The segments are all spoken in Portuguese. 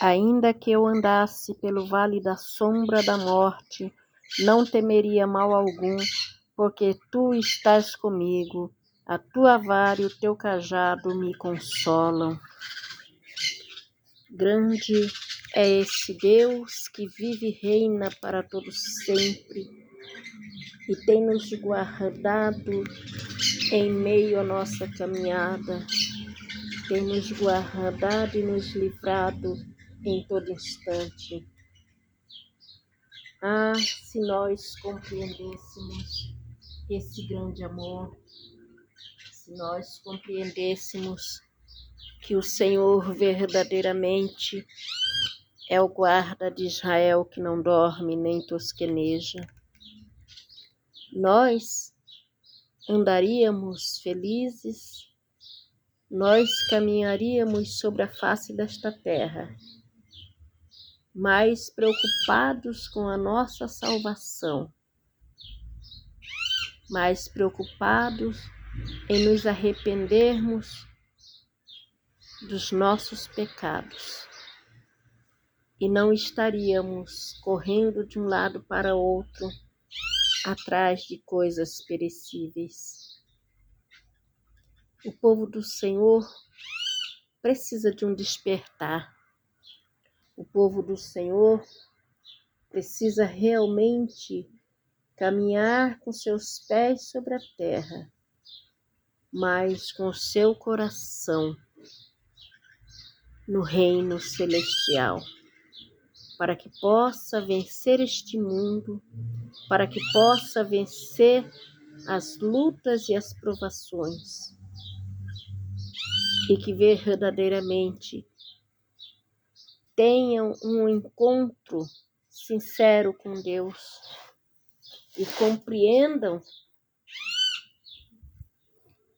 Ainda que eu andasse pelo vale da sombra da morte, não temeria mal algum, porque tu estás comigo. A tua vara e o teu cajado me consolam. Grande é esse Deus que vive e reina para todo sempre e tem nos guardado em meio à nossa caminhada, tem nos guardado e nos livrado em todo instante. Ah, se nós compreendêssemos esse grande amor, se nós compreendêssemos que o Senhor verdadeiramente é o guarda de Israel que não dorme nem tosqueneja. Nós andaríamos felizes, nós caminharíamos sobre a face desta terra, mais preocupados com a nossa salvação, mais preocupados em nos arrependermos dos nossos pecados e não estaríamos correndo de um lado para outro atrás de coisas perecíveis. O povo do Senhor precisa de um despertar. O povo do Senhor precisa realmente caminhar com seus pés sobre a terra, mas com seu coração no reino celestial, para que possa vencer este mundo, para que possa vencer as lutas e as provações, e que verdadeiramente tenham um encontro sincero com Deus e compreendam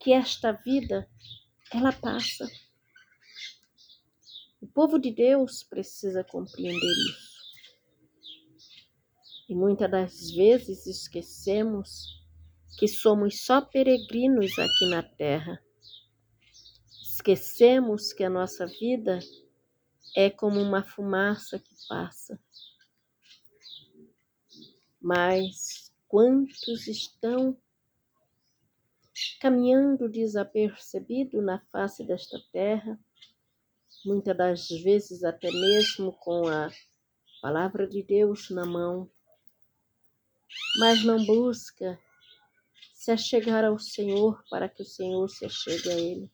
que esta vida ela passa o povo de Deus precisa compreender isso. E muitas das vezes esquecemos que somos só peregrinos aqui na terra. Esquecemos que a nossa vida é como uma fumaça que passa. Mas quantos estão caminhando desapercebido na face desta terra? muitas das vezes até mesmo com a palavra de Deus na mão, mas não busca se achegar ao Senhor para que o Senhor se achegue a Ele.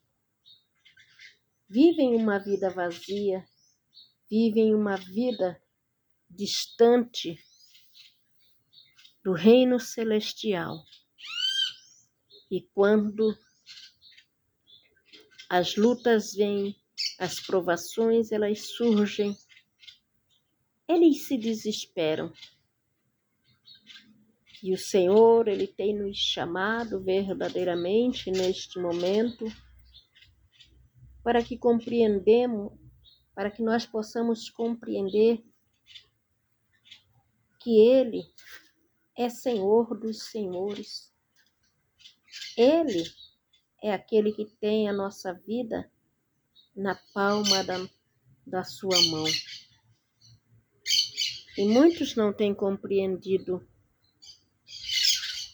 Vivem uma vida vazia, vivem uma vida distante do reino celestial. E quando as lutas vêm, as provações elas surgem, eles se desesperam. E o Senhor, Ele tem nos chamado verdadeiramente neste momento para que compreendemos, para que nós possamos compreender que Ele é Senhor dos Senhores. Ele é aquele que tem a nossa vida na palma da, da sua mão. E muitos não têm compreendido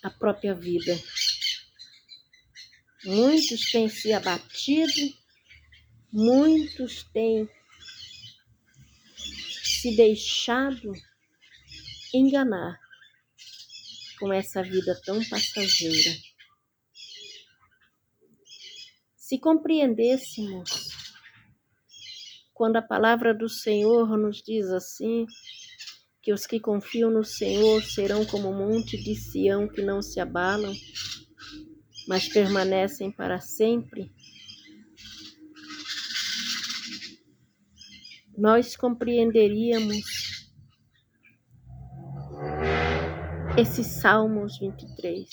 a própria vida. Muitos têm se abatido, muitos têm se deixado enganar com essa vida tão passageira. Se compreendêssemos quando a palavra do Senhor nos diz assim, que os que confiam no Senhor serão como o monte de Sião que não se abalam, mas permanecem para sempre. Nós compreenderíamos esses Salmos 23,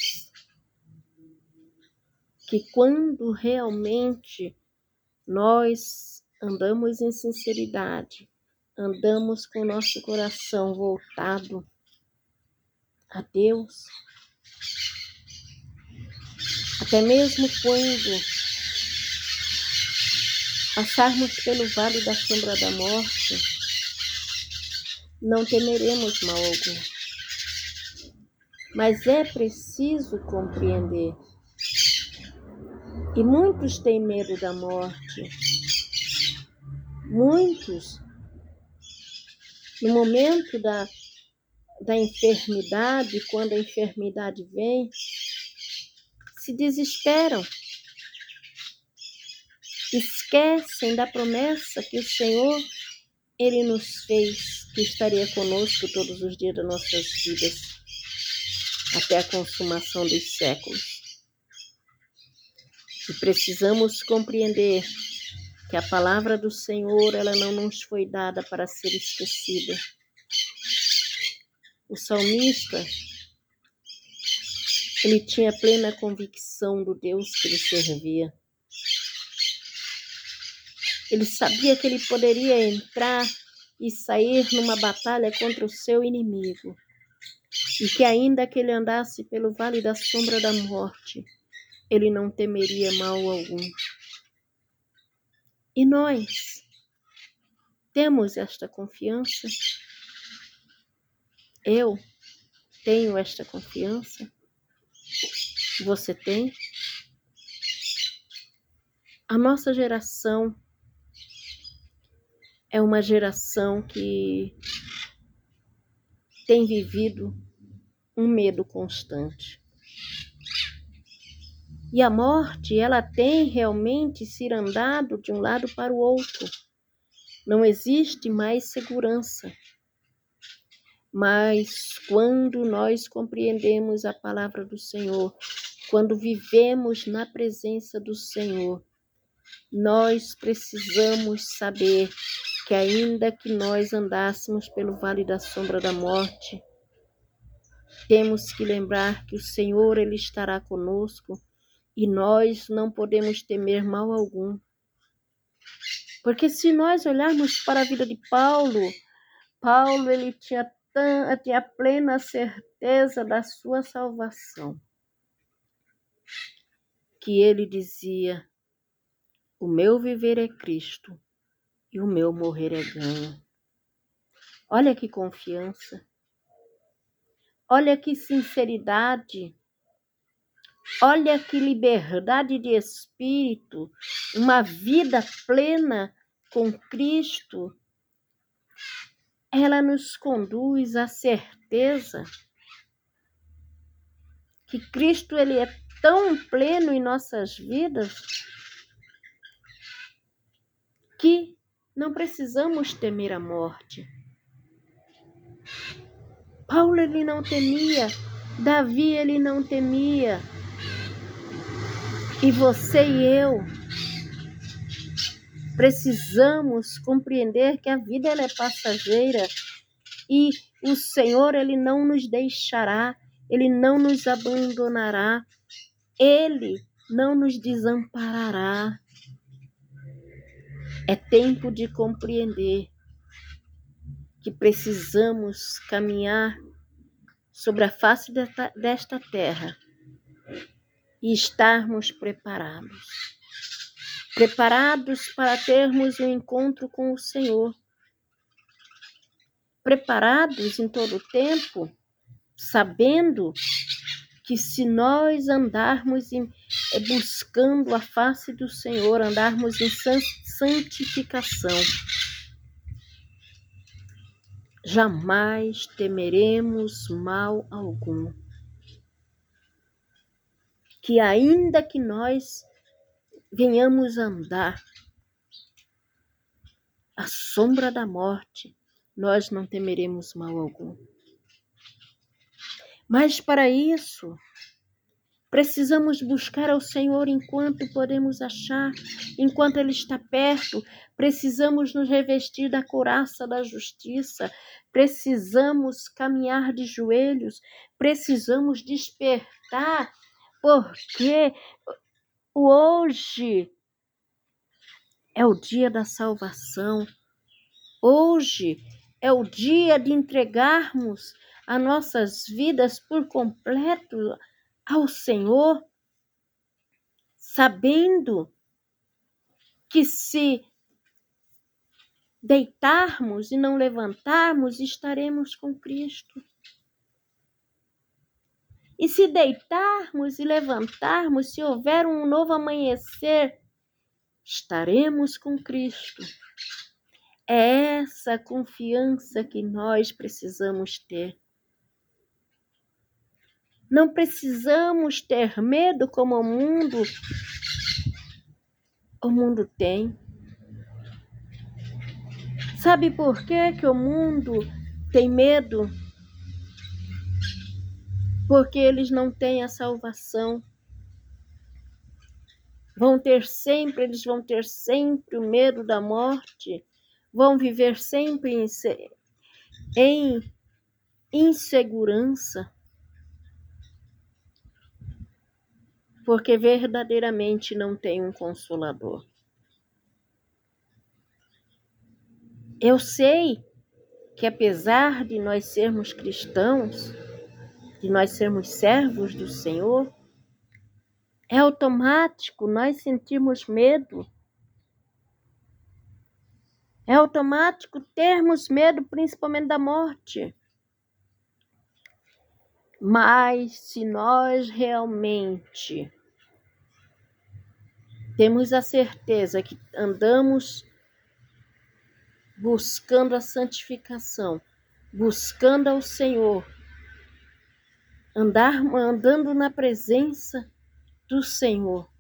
que quando realmente nós andamos em sinceridade, andamos com o nosso coração voltado a Deus, até mesmo quando passarmos pelo vale da sombra da morte, não temeremos mal algum. Mas é preciso compreender. E muitos têm medo da morte. Muitos, no momento da, da enfermidade, quando a enfermidade vem, se desesperam. Esquecem da promessa que o Senhor ele nos fez que estaria conosco todos os dias das nossas vidas, até a consumação dos séculos. E precisamos compreender que a palavra do Senhor ela não nos foi dada para ser esquecida. O salmista ele tinha plena convicção do Deus que ele servia. Ele sabia que ele poderia entrar e sair numa batalha contra o seu inimigo, e que ainda que ele andasse pelo vale da sombra da morte, ele não temeria mal algum. E nós temos esta confiança? Eu tenho esta confiança? Você tem? A nossa geração é uma geração que tem vivido um medo constante. E a morte, ela tem realmente se andado de um lado para o outro. Não existe mais segurança. Mas quando nós compreendemos a palavra do Senhor, quando vivemos na presença do Senhor, nós precisamos saber que ainda que nós andássemos pelo vale da sombra da morte, temos que lembrar que o Senhor ele estará conosco e nós não podemos temer mal algum. Porque se nós olharmos para a vida de Paulo, Paulo ele tinha, tinha plena certeza da sua salvação. Que ele dizia: O meu viver é Cristo e o meu morrer é ganho. Olha que confiança. Olha que sinceridade. Olha que liberdade de espírito, uma vida plena com Cristo. Ela nos conduz à certeza que Cristo ele é tão pleno em nossas vidas que não precisamos temer a morte. Paulo ele não temia, Davi ele não temia. E você e eu precisamos compreender que a vida ela é passageira e o Senhor ele não nos deixará, ele não nos abandonará, ele não nos desamparará. É tempo de compreender que precisamos caminhar sobre a face desta terra e estarmos preparados. Preparados para termos um encontro com o Senhor. Preparados em todo o tempo, sabendo que se nós andarmos em, eh, buscando a face do Senhor, andarmos em santificação, jamais temeremos mal algum. Que ainda que nós venhamos andar à sombra da morte, nós não temeremos mal algum. Mas para isso, precisamos buscar ao Senhor enquanto podemos achar, enquanto Ele está perto. Precisamos nos revestir da couraça da justiça. Precisamos caminhar de joelhos. Precisamos despertar, porque hoje é o dia da salvação. Hoje é o dia de entregarmos as nossas vidas por completo ao Senhor, sabendo que se deitarmos e não levantarmos, estaremos com Cristo. E se deitarmos e levantarmos, se houver um novo amanhecer, estaremos com Cristo. É essa confiança que nós precisamos ter. Não precisamos ter medo como o mundo o mundo tem. Sabe por que, que o mundo tem medo? porque eles não têm a salvação. Vão ter sempre, eles vão ter sempre o medo da morte, vão viver sempre em, em insegurança, porque verdadeiramente não tem um consolador. Eu sei que apesar de nós sermos cristãos, de nós sermos servos do Senhor, é automático nós sentirmos medo. É automático termos medo, principalmente da morte. Mas se nós realmente temos a certeza que andamos buscando a santificação, buscando ao Senhor, andar andando na presença do Senhor.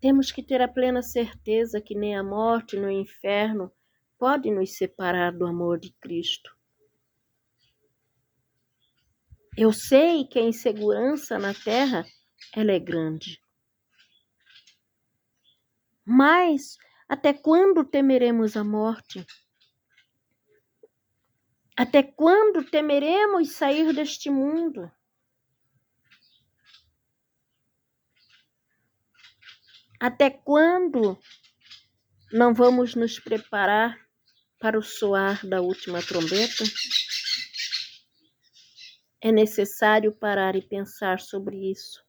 Temos que ter a plena certeza que nem a morte no inferno pode nos separar do amor de Cristo. Eu sei que a insegurança na terra ela é grande. Mas até quando temeremos a morte? Até quando temeremos sair deste mundo? Até quando não vamos nos preparar para o soar da última trombeta? É necessário parar e pensar sobre isso.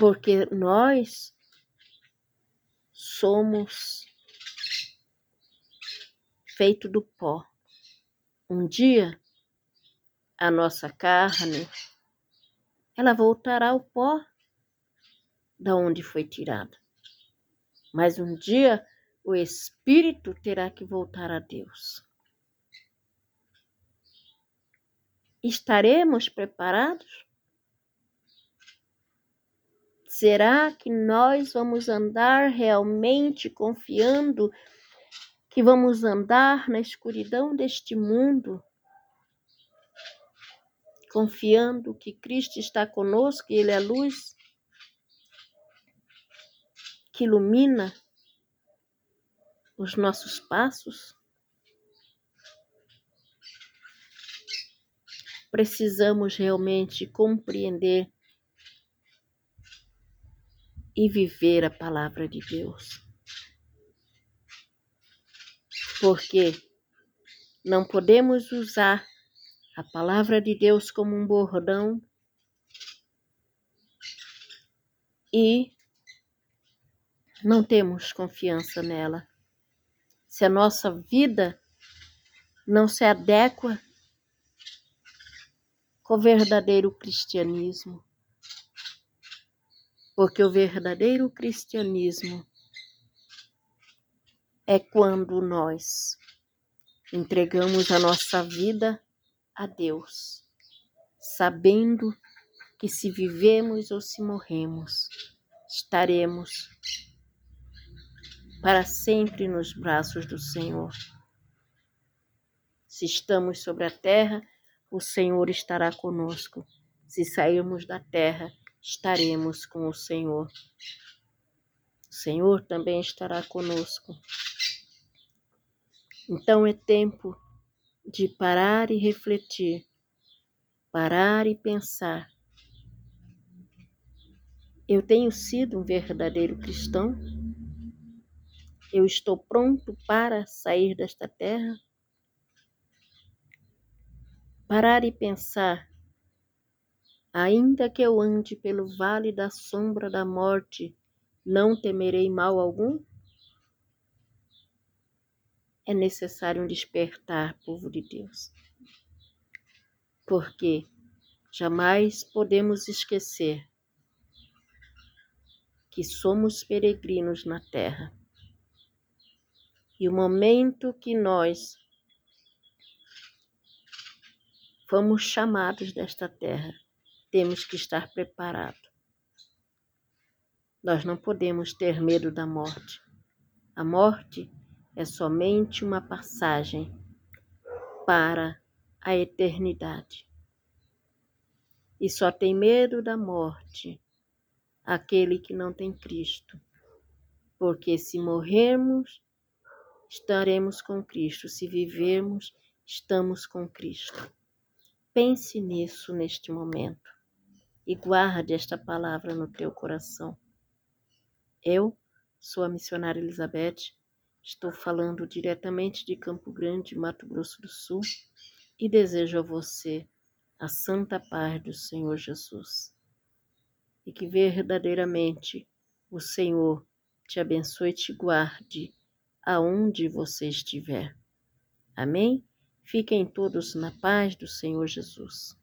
Porque nós somos feito do pó. Um dia, a nossa carne, ela voltará ao pó da onde foi tirada. Mas um dia o espírito terá que voltar a Deus. Estaremos preparados? Será que nós vamos andar realmente confiando que vamos andar na escuridão deste mundo, confiando que Cristo está conosco e Ele é a luz que ilumina os nossos passos. Precisamos realmente compreender e viver a palavra de Deus porque não podemos usar a palavra de Deus como um bordão e não temos confiança nela. Se a nossa vida não se adequa com o verdadeiro cristianismo, porque o verdadeiro cristianismo é quando nós entregamos a nossa vida a Deus, sabendo que se vivemos ou se morremos, estaremos para sempre nos braços do Senhor. Se estamos sobre a terra, o Senhor estará conosco. Se sairmos da terra, estaremos com o Senhor. O Senhor também estará conosco. Então é tempo de parar e refletir, parar e pensar. Eu tenho sido um verdadeiro cristão? Eu estou pronto para sair desta terra? Parar e pensar Ainda que eu ande pelo vale da sombra da morte, não temerei mal algum? É necessário um despertar, povo de Deus. Porque jamais podemos esquecer que somos peregrinos na terra. E o momento que nós fomos chamados desta terra, temos que estar preparados. Nós não podemos ter medo da morte. A morte é somente uma passagem para a eternidade. E só tem medo da morte aquele que não tem Cristo. Porque se morrermos, estaremos com Cristo. Se vivermos, estamos com Cristo. Pense nisso neste momento e guarde esta palavra no teu coração. Eu sou a missionária Elizabeth, estou falando diretamente de Campo Grande, Mato Grosso do Sul, e desejo a você a santa paz do Senhor Jesus. E que verdadeiramente o Senhor te abençoe e te guarde aonde você estiver. Amém? Fiquem todos na paz do Senhor Jesus.